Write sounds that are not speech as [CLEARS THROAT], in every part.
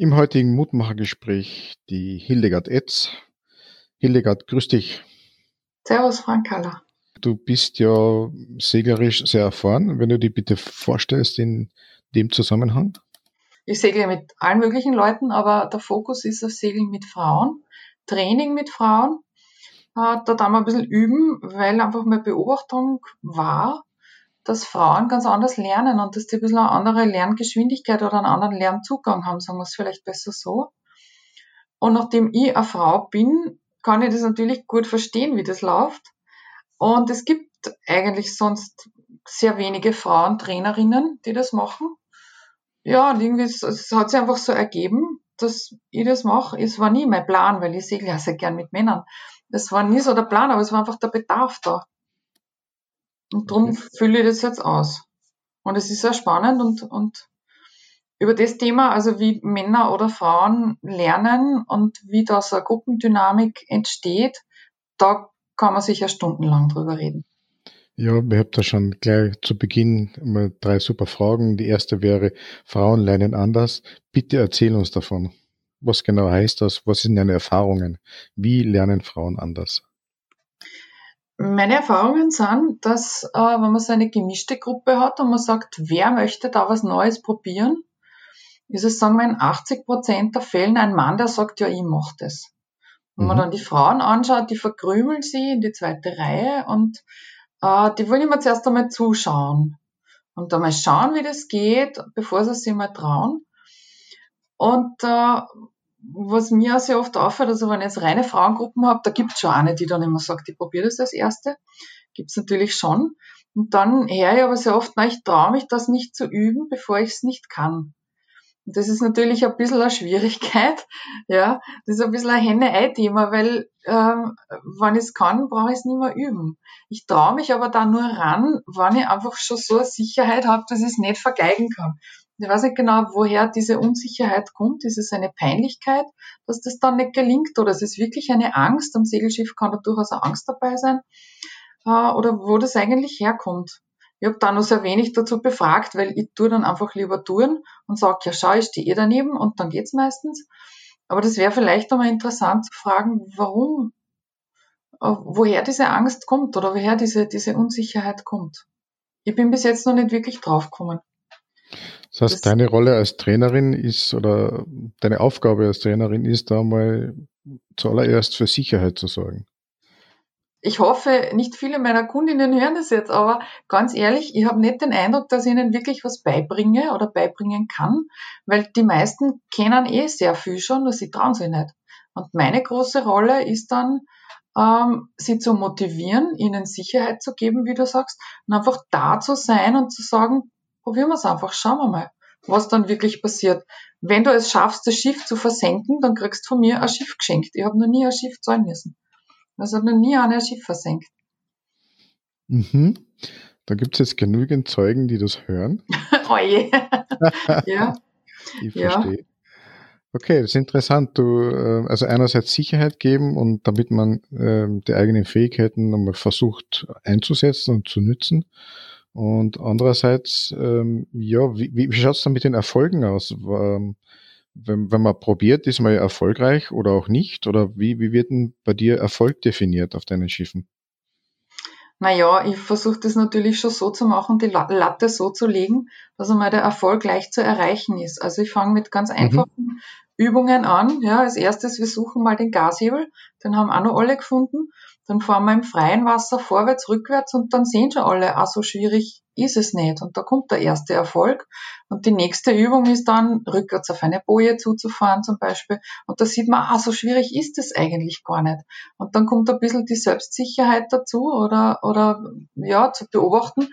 Im heutigen Mutmachergespräch die Hildegard Etz. Hildegard, grüß dich. Servus, Frank Haller. Du bist ja seglerisch sehr erfahren. Wenn du dich bitte vorstellst in dem Zusammenhang. Ich segle mit allen möglichen Leuten, aber der Fokus ist auf Segeln mit Frauen, Training mit Frauen. Äh, da darf man ein bisschen üben, weil einfach meine Beobachtung war, dass Frauen ganz anders lernen und dass die ein bisschen eine andere Lerngeschwindigkeit oder einen anderen Lernzugang haben, sagen wir es vielleicht besser so. Und nachdem ich eine Frau bin, kann ich das natürlich gut verstehen, wie das läuft. Und es gibt eigentlich sonst sehr wenige Frauentrainerinnen, die das machen. Ja, und irgendwie, es, es hat sich einfach so ergeben, dass ich das mache. Es war nie mein Plan, weil ich segle ja sehr gern mit Männern. Es war nie so der Plan, aber es war einfach der Bedarf da. Und darum okay. fülle ich das jetzt aus. Und es ist sehr spannend und, und über das Thema, also wie Männer oder Frauen lernen und wie da so eine Gruppendynamik entsteht, da kann man sicher stundenlang drüber reden. Ja, wir haben da schon gleich zu Beginn mal drei super Fragen. Die erste wäre, Frauen lernen anders. Bitte erzähl uns davon. Was genau heißt das? Was sind deine Erfahrungen? Wie lernen Frauen anders? Meine Erfahrungen sind, dass äh, wenn man so eine gemischte Gruppe hat und man sagt, wer möchte da was Neues probieren, ist es, sagen wir, in 80 Prozent der Fällen ein Mann, der sagt, ja, ich mach das. Wenn mhm. man dann die Frauen anschaut, die verkrümeln sie in die zweite Reihe und äh, die wollen immer zuerst einmal zuschauen und einmal schauen, wie das geht, bevor sie sich mal trauen. Und äh, was mir auch sehr oft auffällt, also wenn ich jetzt reine Frauengruppen habe, da gibt es schon eine, die dann immer sagt, ich probiere das als Erste. Gibt es natürlich schon. Und dann höre ich aber sehr oft, na, ich traue mich das nicht zu üben, bevor ich es nicht kann. Und das ist natürlich ein bisschen eine Schwierigkeit. [LAUGHS] Ja, das ist ein bisschen ein Henne-Ei-Thema, weil ähm, wenn ich es kann, brauche ich es nicht mehr üben. Ich traue mich aber da nur ran, wenn ich einfach schon so eine Sicherheit habe, dass ich es nicht vergeigen kann. Ich weiß nicht genau, woher diese Unsicherheit kommt. Ist es eine Peinlichkeit, dass das dann nicht gelingt? Oder ist es wirklich eine Angst? Am Segelschiff kann da durchaus eine Angst dabei sein. Äh, oder wo das eigentlich herkommt. Ich habe da noch sehr wenig dazu befragt, weil ich tue dann einfach lieber tun und sage, ja schau, ich stehe eh daneben und dann geht's meistens. Aber das wäre vielleicht einmal interessant zu fragen, warum, äh, woher diese Angst kommt oder woher diese, diese Unsicherheit kommt. Ich bin bis jetzt noch nicht wirklich draufgekommen. Das heißt, das deine Rolle als Trainerin ist oder deine Aufgabe als Trainerin ist da mal zuallererst für Sicherheit zu sorgen. Ich hoffe, nicht viele meiner Kundinnen hören das jetzt, aber ganz ehrlich, ich habe nicht den Eindruck, dass ich ihnen wirklich was beibringe oder beibringen kann, weil die meisten kennen eh sehr viel schon, nur sie trauen sich nicht. Und meine große Rolle ist dann, ähm, sie zu motivieren, ihnen Sicherheit zu geben, wie du sagst, und einfach da zu sein und zu sagen, probieren wir es einfach, schauen wir mal, was dann wirklich passiert. Wenn du es schaffst, das Schiff zu versenken, dann kriegst du von mir ein Schiff geschenkt. Ich habe noch nie ein Schiff zahlen müssen. Also habe noch nie ein Schiff versenkt. Mhm. Da gibt es jetzt genügend Zeugen, die das hören. [LAUGHS] oh je. [LAUGHS] ja. Ich verstehe. Ja. Okay, das ist interessant. Du, äh, also einerseits Sicherheit geben und damit man äh, die eigenen Fähigkeiten nochmal versucht einzusetzen und zu nützen. Und andererseits, ähm, ja, wie, wie schaut es dann mit den Erfolgen aus? Ähm, wenn, wenn man probiert, ist man ja erfolgreich oder auch nicht? Oder wie, wie wird denn bei dir Erfolg definiert auf deinen Schiffen? Naja, ich versuche das natürlich schon so zu machen, die Latte so zu legen, dass einmal der Erfolg leicht zu erreichen ist. Also ich fange mit ganz mhm. einfachen mhm. Übungen an. Ja, als erstes, wir suchen mal den Gashebel, den haben auch noch alle gefunden. Dann fahren wir im freien Wasser vorwärts, rückwärts und dann sehen schon alle, ah, so schwierig ist es nicht. Und da kommt der erste Erfolg. Und die nächste Übung ist dann, rückwärts auf eine Boje zuzufahren zum Beispiel. Und da sieht man, ah, so schwierig ist es eigentlich gar nicht. Und dann kommt ein bisschen die Selbstsicherheit dazu oder, oder, ja, zu beobachten.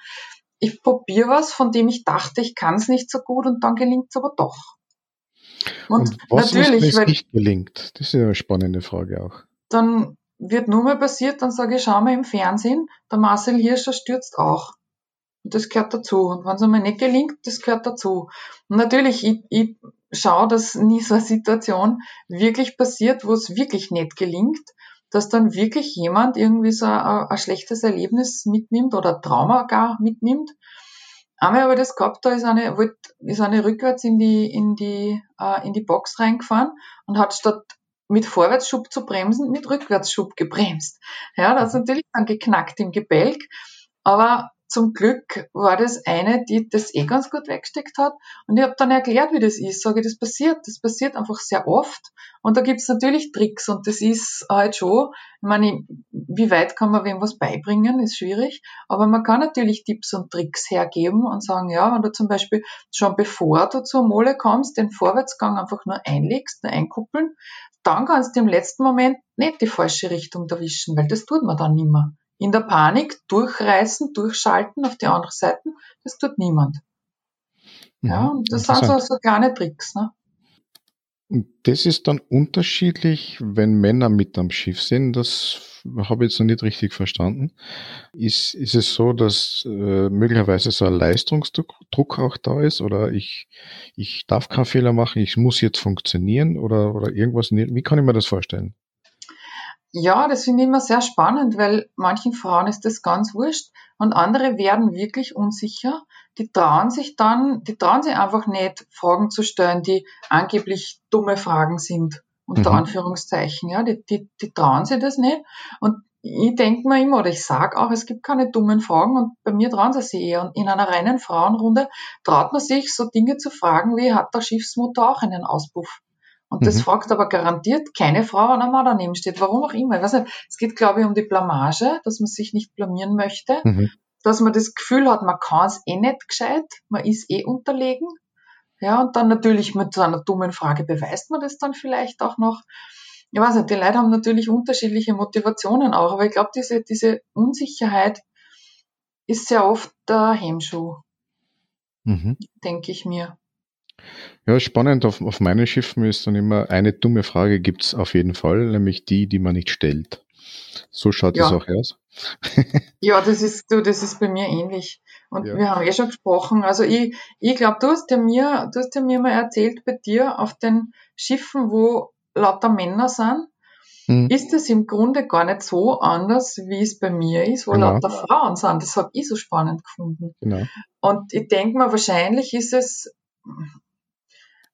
Ich probiere was, von dem ich dachte, ich kann es nicht so gut und dann gelingt es aber doch. Und, und was natürlich, ist, wenn es nicht gelingt? Das ist eine spannende Frage auch. Dann wird nur mal passiert, dann sage ich, schau mal im Fernsehen, der Marcel Hirscher stürzt auch. Und das gehört dazu. Und wenn es einmal nicht gelingt, das gehört dazu. Und natürlich, ich, ich schaue, dass nie so eine Situation wirklich passiert, wo es wirklich nicht gelingt, dass dann wirklich jemand irgendwie so ein, ein schlechtes Erlebnis mitnimmt oder Trauma gar mitnimmt. Einmal habe ich das gehabt, da ist eine, ist eine rückwärts in die, in die, äh, in die Box reingefahren und hat statt mit Vorwärtsschub zu bremsen, mit Rückwärtsschub gebremst. Ja, das ist mhm. natürlich dann geknackt im Gebälk. Aber zum Glück war das eine, die das eh ganz gut weggesteckt hat. Und ich habe dann erklärt, wie das ist. Sage das passiert. Das passiert einfach sehr oft. Und da gibt's natürlich Tricks. Und das ist halt schon, ich meine, wie weit kann man wem was beibringen, ist schwierig. Aber man kann natürlich Tipps und Tricks hergeben und sagen, ja, wenn du zum Beispiel schon bevor du zur Mole kommst, den Vorwärtsgang einfach nur einlegst, nur einkuppeln, dann kannst du im letzten Moment nicht die falsche Richtung erwischen, weil das tut man dann nimmer. In der Panik durchreißen, durchschalten auf die andere Seite, das tut niemand. Ja, mhm. und das sind so, so kleine Tricks. Ne? Und das ist dann unterschiedlich, wenn Männer mit am Schiff sind. Das habe ich jetzt noch nicht richtig verstanden. Ist, ist es so, dass äh, möglicherweise so ein Leistungsdruck auch da ist oder ich, ich darf keinen Fehler machen, ich muss jetzt funktionieren oder, oder irgendwas? Wie kann ich mir das vorstellen? Ja, das finde ich immer sehr spannend, weil manchen Frauen ist das ganz wurscht und andere werden wirklich unsicher. Die trauen sich dann, die trauen sich einfach nicht, Fragen zu stellen, die angeblich dumme Fragen sind, unter mhm. Anführungszeichen. Ja, die, die, die trauen sich das nicht. Und ich denke mir immer, oder ich sage auch, es gibt keine dummen Fragen und bei mir trauen sie sich eher. Und in einer reinen Frauenrunde traut man sich, so Dinge zu fragen, wie hat der Schiffsmotor auch einen Auspuff? Und das mhm. fragt aber garantiert keine Frau, wenn ein Mann daneben steht. Warum auch immer. Ich weiß nicht, es geht, glaube ich, um die Blamage, dass man sich nicht blamieren möchte, mhm. dass man das Gefühl hat, man kann es eh nicht gescheit, man ist eh unterlegen. Ja, und dann natürlich mit so einer dummen Frage beweist man das dann vielleicht auch noch. Ich weiß nicht, die Leute haben natürlich unterschiedliche Motivationen auch, aber ich glaube, diese, diese Unsicherheit ist sehr oft der Hemmschuh, mhm. denke ich mir. Ja, spannend. Auf, auf meinen Schiffen ist dann immer eine dumme Frage gibt's auf jeden Fall, nämlich die, die man nicht stellt. So schaut es auch aus. [LAUGHS] ja, das ist, du, das ist bei mir ähnlich. Und ja. wir haben eh schon gesprochen. Also ich, ich glaube, du hast ja mir, du hast ja mir mal erzählt bei dir auf den Schiffen, wo lauter Männer sind, hm. ist es im Grunde gar nicht so anders, wie es bei mir ist, wo genau. lauter Frauen sind. Das habe ich so spannend gefunden. Genau. Und ich denke mal, wahrscheinlich ist es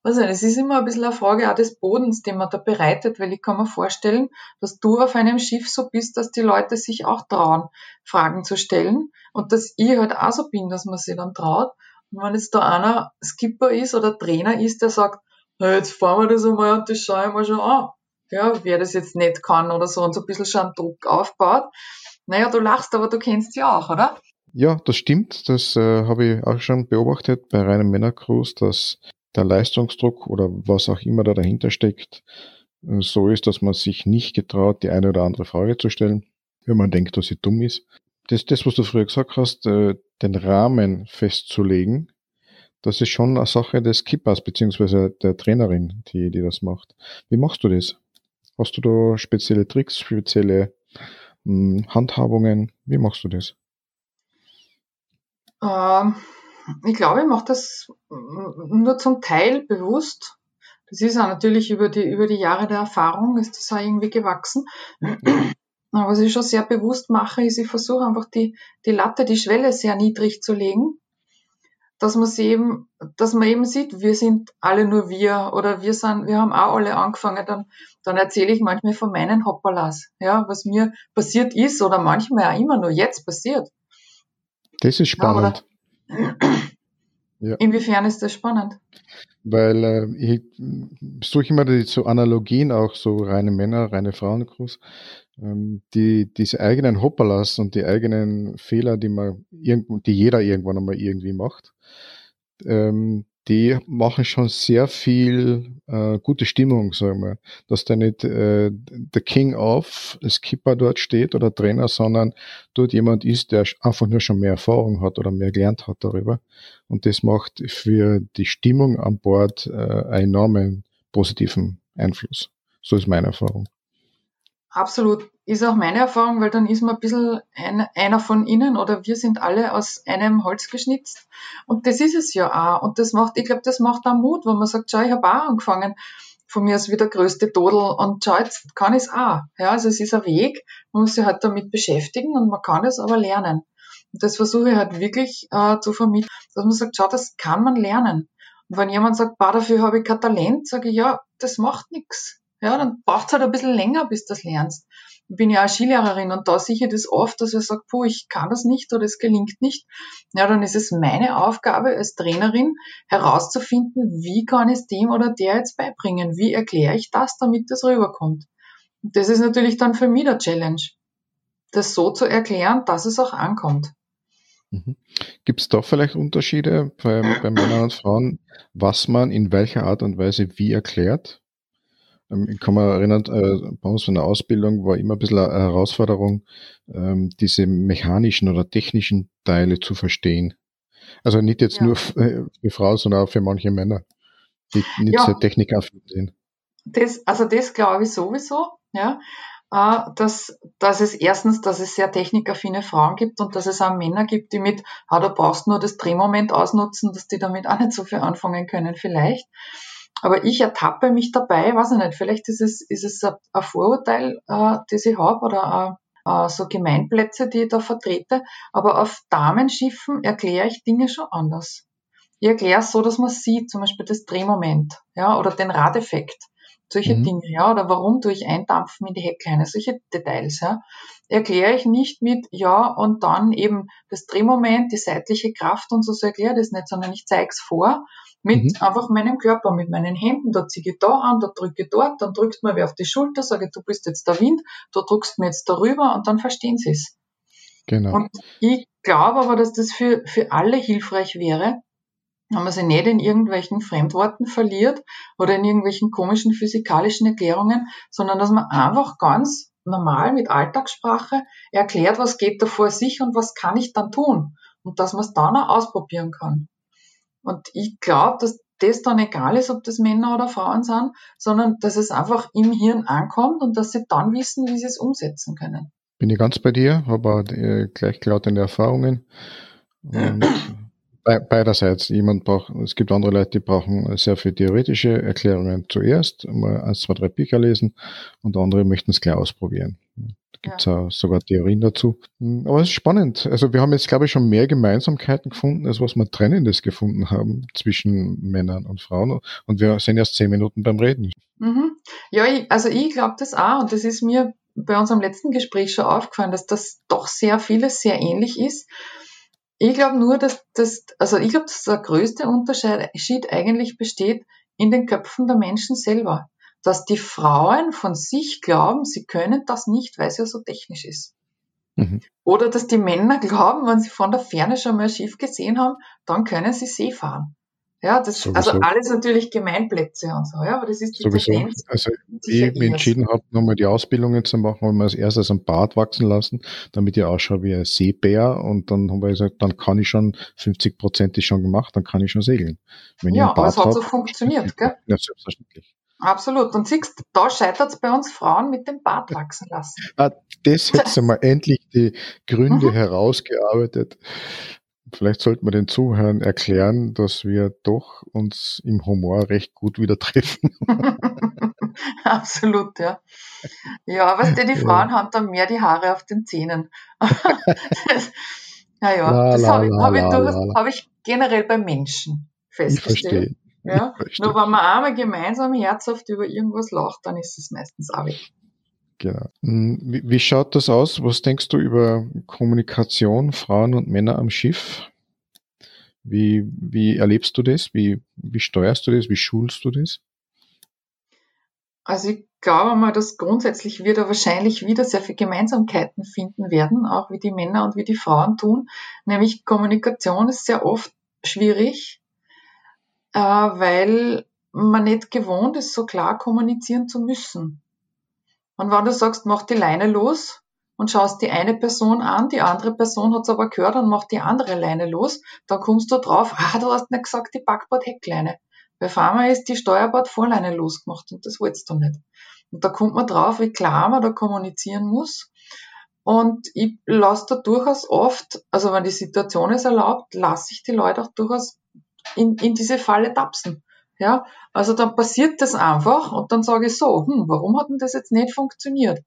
weiß nicht, es ist immer ein bisschen eine Frage auch des Bodens, den man da bereitet, weil ich kann mir vorstellen, dass du auf einem Schiff so bist, dass die Leute sich auch trauen, Fragen zu stellen und dass ich halt auch so bin, dass man sich dann traut. Und wenn jetzt da einer Skipper ist oder Trainer ist, der sagt, na, jetzt fahren wir das einmal und das schaue ich mir schon an. Ja, wer das jetzt nicht kann oder so und so ein bisschen schon Druck aufbaut. Naja, du lachst, aber du kennst ja auch, oder? Ja, das stimmt. Das äh, habe ich auch schon beobachtet bei reinen Männercruise, dass der Leistungsdruck oder was auch immer da dahinter steckt, äh, so ist, dass man sich nicht getraut, die eine oder andere Frage zu stellen, wenn man denkt, dass sie dumm ist. Das, das was du früher gesagt hast, äh, den Rahmen festzulegen, das ist schon eine Sache des Kippers beziehungsweise der Trainerin, die, die das macht. Wie machst du das? Hast du da spezielle Tricks, spezielle hm, Handhabungen? Wie machst du das? Ähm, ich glaube, ich mache das nur zum Teil bewusst. Das ist auch natürlich über die, über die Jahre der Erfahrung ist das auch irgendwie gewachsen. [CLEARS THROAT] Aber was ich schon sehr bewusst mache, ist, ich versuche einfach die, die Latte, die Schwelle sehr niedrig zu legen, dass man sie eben, dass man eben sieht, wir sind alle nur wir oder wir sind, wir haben auch alle angefangen, dann, dann erzähle ich manchmal von meinen Hoppalas, ja, was mir passiert ist oder manchmal auch immer nur jetzt passiert. Das ist spannend. Ja. Inwiefern ist das spannend? Weil äh, ich suche immer die so Analogien, auch so reine Männer, reine Frauenkurs, ähm, die diese eigenen Hopperlas und die eigenen Fehler, die man irgend, die jeder irgendwann einmal irgendwie macht, ähm, die machen schon sehr viel äh, gute Stimmung, sagen wir. Dass da nicht äh, der King of Skipper dort steht oder Trainer, sondern dort jemand ist, der einfach nur schon mehr Erfahrung hat oder mehr gelernt hat darüber. Und das macht für die Stimmung an Bord äh, einen enormen positiven Einfluss. So ist meine Erfahrung. Absolut. Ist auch meine Erfahrung, weil dann ist man ein bisschen ein, einer von ihnen oder wir sind alle aus einem Holz geschnitzt. Und das ist es ja auch. Und das macht, ich glaube, das macht auch Mut, wenn man sagt, schau, ich habe auch angefangen. Von mir ist wie der größte Todel und schau, jetzt kann ich es auch. Ja, also es ist ein Weg, man muss sich halt damit beschäftigen und man kann es aber lernen. das versuche ich halt wirklich äh, zu vermitteln, dass man sagt, schau, das kann man lernen. Und wenn jemand sagt, bah, dafür habe ich kein Talent, sage ich, ja, das macht nichts. Ja, dann braucht es halt ein bisschen länger, bis du das lernst. Ich bin ja auch Skilehrerin und da sehe ich das oft, dass ich sage, puh, ich kann das nicht oder es gelingt nicht. Ja, dann ist es meine Aufgabe als Trainerin herauszufinden, wie kann ich es dem oder der jetzt beibringen? Wie erkläre ich das, damit das rüberkommt? Und das ist natürlich dann für mich der Challenge, das so zu erklären, dass es auch ankommt. Mhm. Gibt es da vielleicht Unterschiede bei, bei Männern und Frauen, was man in welcher Art und Weise wie erklärt? Ähm, ich kann mich erinnern, äh, bei uns von der Ausbildung war immer ein bisschen eine Herausforderung, ähm, diese mechanischen oder technischen Teile zu verstehen. Also nicht jetzt ja. nur für Frauen, sondern auch für manche Männer, die nicht ja. so technikaffin sind. Das, also das glaube ich sowieso, ja. Äh, dass, dass es erstens, dass es sehr technikaffine Frauen gibt und dass es auch Männer gibt, die mit, ah, du brauchst nur das Drehmoment ausnutzen, dass die damit auch nicht so viel anfangen können, vielleicht. Aber ich ertappe mich dabei, weiß ich nicht, vielleicht ist es, ist es ein Vorurteil, äh, das ich habe oder äh, so Gemeinplätze, die ich da vertrete. Aber auf Damenschiffen erkläre ich Dinge schon anders. Ich erkläre es so, dass man sieht, zum Beispiel das Drehmoment, ja, oder den Radeffekt. Solche mhm. Dinge, ja, oder warum tue ich eindampfen in die Heckleine, solche Details, ja. Erkläre ich nicht mit, ja, und dann eben das Drehmoment, die seitliche Kraft und so, so erkläre das nicht, sondern ich zeige es vor mit mhm. einfach meinem Körper, mit meinen Händen, da ziehe ich da an, da drücke ich dort, dann drückt man wer auf die Schulter, sage du bist jetzt der Wind, du drückst mir jetzt darüber und dann verstehen sie es. Genau. Und ich glaube aber, dass das für, für alle hilfreich wäre, wenn man sich nicht in irgendwelchen Fremdworten verliert oder in irgendwelchen komischen physikalischen Erklärungen, sondern dass man einfach ganz normal mit Alltagssprache erklärt, was geht da vor sich und was kann ich dann tun. Und dass man es dann auch ausprobieren kann. Und ich glaube, dass das dann egal ist, ob das Männer oder Frauen sind, sondern dass es einfach im Hirn ankommt und dass sie dann wissen, wie sie es umsetzen können. Bin ich ganz bei dir, habe äh, gleichlautende Erfahrungen. Und beiderseits. Jemand braucht, es gibt andere Leute, die brauchen sehr viel theoretische Erklärungen zuerst, mal eins, zwei, drei Bücher lesen und andere möchten es gleich ausprobieren. Da gibt es ja. sogar Theorien dazu. Aber es ist spannend. Also wir haben jetzt, glaube ich, schon mehr Gemeinsamkeiten gefunden, als was wir Trennendes gefunden haben zwischen Männern und Frauen. Und wir sind erst zehn Minuten beim Reden. Mhm. Ja, ich, also ich glaube das auch. Und das ist mir bei unserem letzten Gespräch schon aufgefallen, dass das doch sehr vieles sehr ähnlich ist. Ich glaube nur, dass das, also ich glaube, dass der größte Unterschied eigentlich besteht in den Köpfen der Menschen selber. Dass die Frauen von sich glauben, sie können das nicht, weil es ja so technisch ist. Mhm. Oder dass die Männer glauben, wenn sie von der Ferne schon mal Schiff gesehen haben, dann können sie See fahren. Ja, das, also alles natürlich Gemeinplätze und so, ja, aber das ist die Sowieso. Tendenz. Also, ich mich entschieden habe, nochmal die Ausbildungen zu machen, haben wir als erstes ein Bart wachsen lassen, damit ich ausschaue wie ein Seebär und dann haben wir gesagt, dann kann ich schon, 50 Prozent ist schon gemacht, dann kann ich schon segeln. Wenn ja, aber es hat hab, so funktioniert, [LAUGHS] gell? Ja, selbstverständlich. Absolut. Und siehst, da scheitert es bei uns Frauen mit dem Bart wachsen lassen. Ah, das hätten wir endlich die Gründe mhm. herausgearbeitet. Vielleicht sollten wir den Zuhörern erklären, dass wir doch uns im Humor recht gut wieder treffen. [LAUGHS] Absolut, ja. Ja, was die, die Frauen ja. haben dann mehr die Haare auf den Zähnen. [LAUGHS] naja, la, das habe ich, hab ich, hab ich generell bei Menschen festgestellt. Ich verstehe. Ja? Ich Nur wenn man einmal gemeinsam herzhaft über irgendwas lacht, dann ist es meistens auch weg. Genau. Hm, wie, wie schaut das aus? Was denkst du über Kommunikation Frauen und Männer am Schiff? Wie, wie erlebst du das? Wie, wie steuerst du das? Wie schulst du das? Also ich glaube mal, dass grundsätzlich wir da wahrscheinlich wieder sehr viele Gemeinsamkeiten finden werden, auch wie die Männer und wie die Frauen tun. Nämlich Kommunikation ist sehr oft schwierig, äh, weil man nicht gewohnt ist, so klar kommunizieren zu müssen. Und wenn du sagst, mach die Leine los und schaust die eine Person an, die andere Person hat's aber gehört und macht die andere Leine los, dann kommst du drauf, [LAUGHS] ah, du hast nicht gesagt, die Backbord-Heckleine. Bei Pharma ist die Steuerbord-Vorleine losgemacht und das wolltest du nicht. Und da kommt man drauf, wie klar man da kommunizieren muss. Und ich lasse da durchaus oft, also wenn die Situation es erlaubt, lasse ich die Leute auch durchaus in, in diese Falle tapsen. Ja, also dann passiert das einfach und dann sage ich so, hm, warum hat denn das jetzt nicht funktioniert?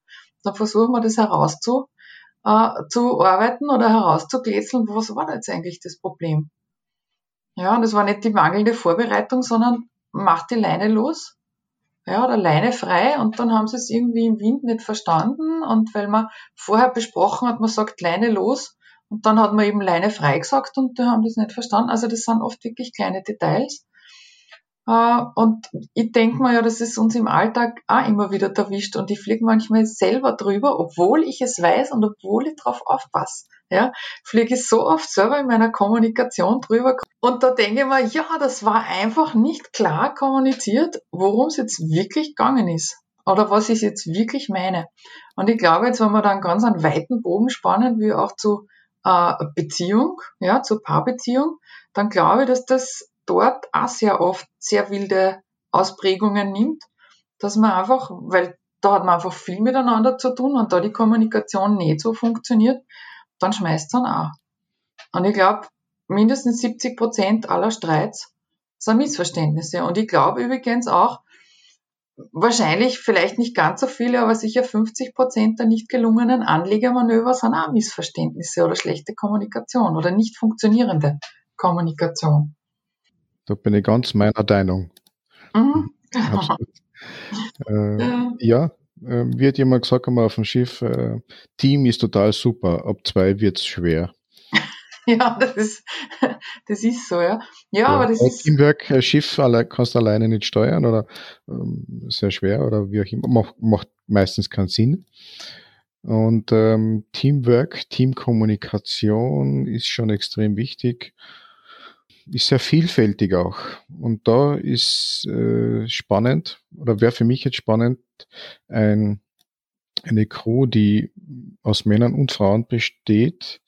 Dann versuchen wir das herauszufinden äh, zu arbeiten oder herauszuklätzeln, was war da jetzt eigentlich das Problem? Ja, und es war nicht die mangelnde Vorbereitung, sondern macht die Leine los, ja, oder Leine frei und dann haben sie es irgendwie im Wind nicht verstanden und weil man vorher besprochen hat, man sagt Leine los und dann hat man eben Leine frei gesagt und die haben das nicht verstanden. Also das sind oft wirklich kleine Details. Äh, und ich denke mir ja, dass es uns im Alltag auch immer wieder erwischt und ich fliege manchmal selber drüber, obwohl ich es weiß und obwohl ich drauf aufpasse. Ja, fliege ich so oft selber in meiner Kommunikation drüber und da denke ich mir, ja, das war einfach nicht klar kommuniziert, worum es jetzt wirklich gegangen ist oder was ich jetzt wirklich meine. Und ich glaube, jetzt wenn wir dann ganz einen weiten Bogen spannen, wie auch zu äh, Beziehung, ja, zur Paarbeziehung, dann glaube ich, dass das dort auch sehr oft sehr wilde Ausprägungen nimmt, dass man einfach, weil da hat man einfach viel miteinander zu tun und da die Kommunikation nicht so funktioniert, dann schmeißt dann auch. Und ich glaube, mindestens 70 Prozent aller Streits sind Missverständnisse. Und ich glaube übrigens auch, wahrscheinlich vielleicht nicht ganz so viele, aber sicher 50 Prozent der nicht gelungenen Anlegermanöver sind auch Missverständnisse oder schlechte Kommunikation oder nicht funktionierende Kommunikation. Da bin ich ganz meiner Meinung. Mhm. Absolut. [LAUGHS] äh, ja, ja äh, wird jemand gesagt einmal auf dem Schiff, äh, Team ist total super, ab zwei wird's schwer. [LAUGHS] ja, das ist, [LAUGHS] das ist so, ja. Ja, ja aber das ist. Teamwork, ein Schiff alle, kannst du alleine nicht steuern oder ähm, sehr schwer oder wie auch immer, macht, macht meistens keinen Sinn. Und ähm, Teamwork, Teamkommunikation ist schon extrem wichtig ist sehr vielfältig auch. Und da ist äh, spannend, oder wäre für mich jetzt spannend, ein, eine Crew, die aus Männern und Frauen besteht,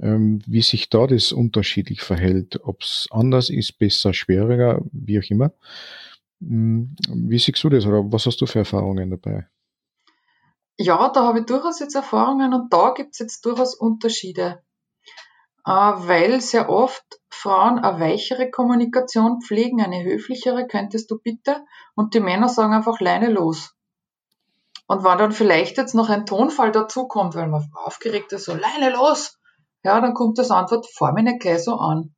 ähm, wie sich da das unterschiedlich verhält, ob es anders ist, besser, schwieriger, wie auch immer. Hm, wie siehst du das oder was hast du für Erfahrungen dabei? Ja, da habe ich durchaus jetzt Erfahrungen und da gibt es jetzt durchaus Unterschiede. Äh, weil sehr oft Frauen eine weichere Kommunikation pflegen, eine höflichere, könntest du bitte, und die Männer sagen einfach Leine los. Und wenn dann vielleicht jetzt noch ein Tonfall dazukommt, weil man aufgeregt ist, so Leine los, ja, dann kommt das Antwort, fahr mich nicht gleich so an.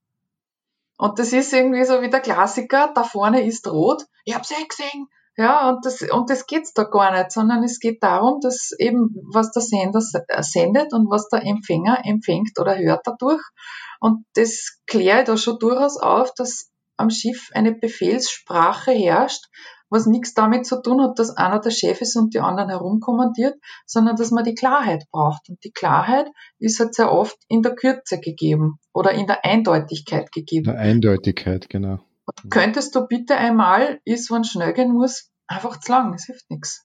Und das ist irgendwie so wie der Klassiker, da vorne ist rot, ich hab's eh gesehen, ja, und das, und das geht's da gar nicht, sondern es geht darum, dass eben, was der Sender sendet und was der Empfänger empfängt oder hört dadurch. Und das klärt da schon durchaus auf, dass am Schiff eine Befehlssprache herrscht, was nichts damit zu tun hat, dass einer der Chef ist und die anderen herumkommandiert, sondern dass man die Klarheit braucht. Und die Klarheit ist halt sehr oft in der Kürze gegeben oder in der Eindeutigkeit gegeben. Der Eindeutigkeit, genau. Könntest du bitte einmal, ist, wenn schnell gehen muss, einfach zu lang, es hilft nichts.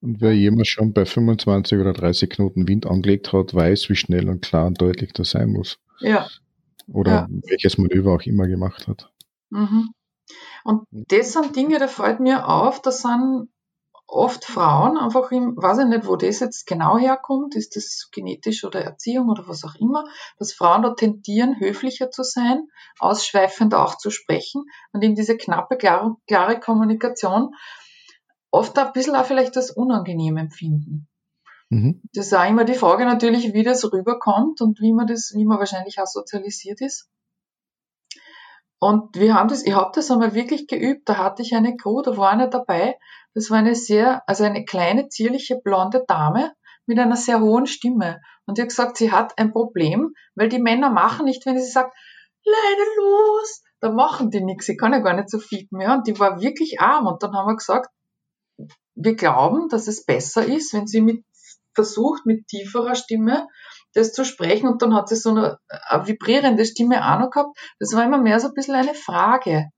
Und wer jemals schon bei 25 oder 30 Knoten Wind angelegt hat, weiß, wie schnell und klar und deutlich das sein muss. Ja. Oder ja. welches Manöver auch immer gemacht hat. Mhm. Und das sind Dinge, da fällt mir auf, das sind oft Frauen einfach im, weiß ich nicht, wo das jetzt genau herkommt, ist das genetisch oder Erziehung oder was auch immer, dass Frauen da tendieren, höflicher zu sein, ausschweifender auch zu sprechen und in diese knappe, klare, klare Kommunikation oft ein bisschen auch vielleicht das unangenehm empfinden. Mhm. Das ist auch immer die Frage natürlich, wie das rüberkommt und wie man das, wie man wahrscheinlich auch sozialisiert ist. Und wir haben das, ich habe das einmal wirklich geübt. Da hatte ich eine Crew, da war eine dabei. Das war eine sehr, also eine kleine, zierliche, blonde Dame mit einer sehr hohen Stimme. Und die hat gesagt, sie hat ein Problem, weil die Männer machen nicht, wenn sie sagt, Leine los, da machen die nichts. Sie kann ja gar nicht so fiepen, ja. Und die war wirklich arm. Und dann haben wir gesagt, wir glauben, dass es besser ist, wenn sie mit versucht, mit tieferer Stimme das zu sprechen und dann hat sie so eine, eine vibrierende Stimme auch noch gehabt. Das war immer mehr so ein bisschen eine Frage.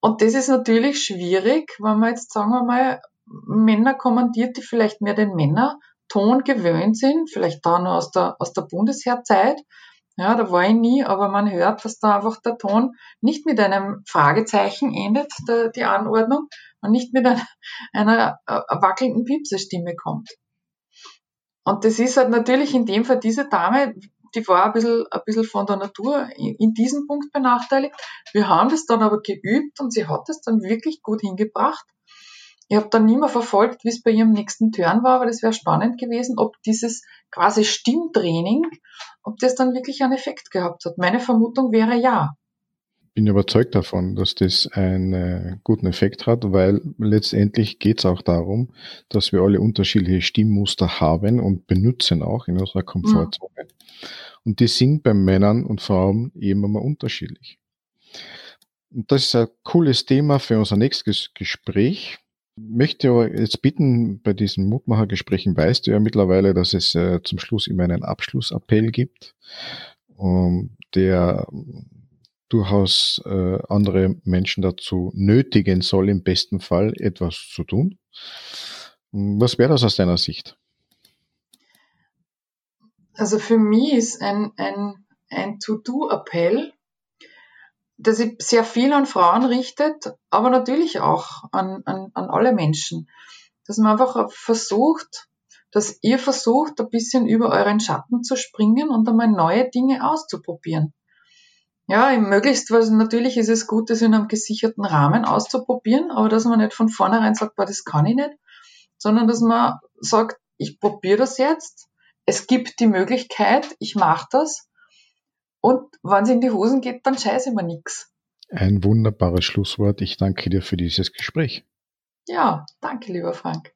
Und das ist natürlich schwierig, wenn man jetzt, sagen wir mal, Männer kommandiert, die vielleicht mehr den Männerton gewöhnt sind, vielleicht da noch aus der, aus der Bundesheerzeit. Ja, da war ich nie, aber man hört, dass da einfach der Ton nicht mit einem Fragezeichen endet, der, die Anordnung, und nicht mit einer, einer äh, wackelnden Piepsestimme kommt. Und das ist halt natürlich in dem Fall diese Dame, die war ein bisschen, ein bisschen von der Natur in, diesem Punkt benachteiligt. Wir haben das dann aber geübt und sie hat es dann wirklich gut hingebracht. Ich habe dann nie mehr verfolgt, wie es bei ihrem nächsten Turn war, aber das wäre spannend gewesen, ob dieses quasi Stimmtraining, ob das dann wirklich einen Effekt gehabt hat. Meine Vermutung wäre ja bin überzeugt davon, dass das einen äh, guten Effekt hat, weil letztendlich geht es auch darum, dass wir alle unterschiedliche Stimmmuster haben und benutzen auch in unserer Komfortzone. Mhm. Und die sind bei Männern und Frauen eben immer unterschiedlich. Und das ist ein cooles Thema für unser nächstes Gespräch. Ich möchte aber jetzt bitten, bei diesen Mutmachergesprächen weißt du ja mittlerweile, dass es äh, zum Schluss immer einen Abschlussappell gibt, um, der durchaus äh, andere Menschen dazu nötigen soll, im besten Fall etwas zu tun. Was wäre das aus deiner Sicht? Also für mich ist ein, ein, ein To-Do-Appell, dass sich sehr viel an Frauen richtet, aber natürlich auch an, an, an alle Menschen. Dass man einfach versucht, dass ihr versucht, ein bisschen über euren Schatten zu springen und einmal neue Dinge auszuprobieren. Ja, möglichst, weil natürlich ist es gut, das in einem gesicherten Rahmen auszuprobieren, aber dass man nicht von vornherein sagt, boah, das kann ich nicht, sondern dass man sagt, ich probiere das jetzt, es gibt die Möglichkeit, ich mache das und wenn es in die Hosen geht, dann scheiße ich mir nichts. Ein wunderbares Schlusswort. Ich danke dir für dieses Gespräch. Ja, danke, lieber Frank.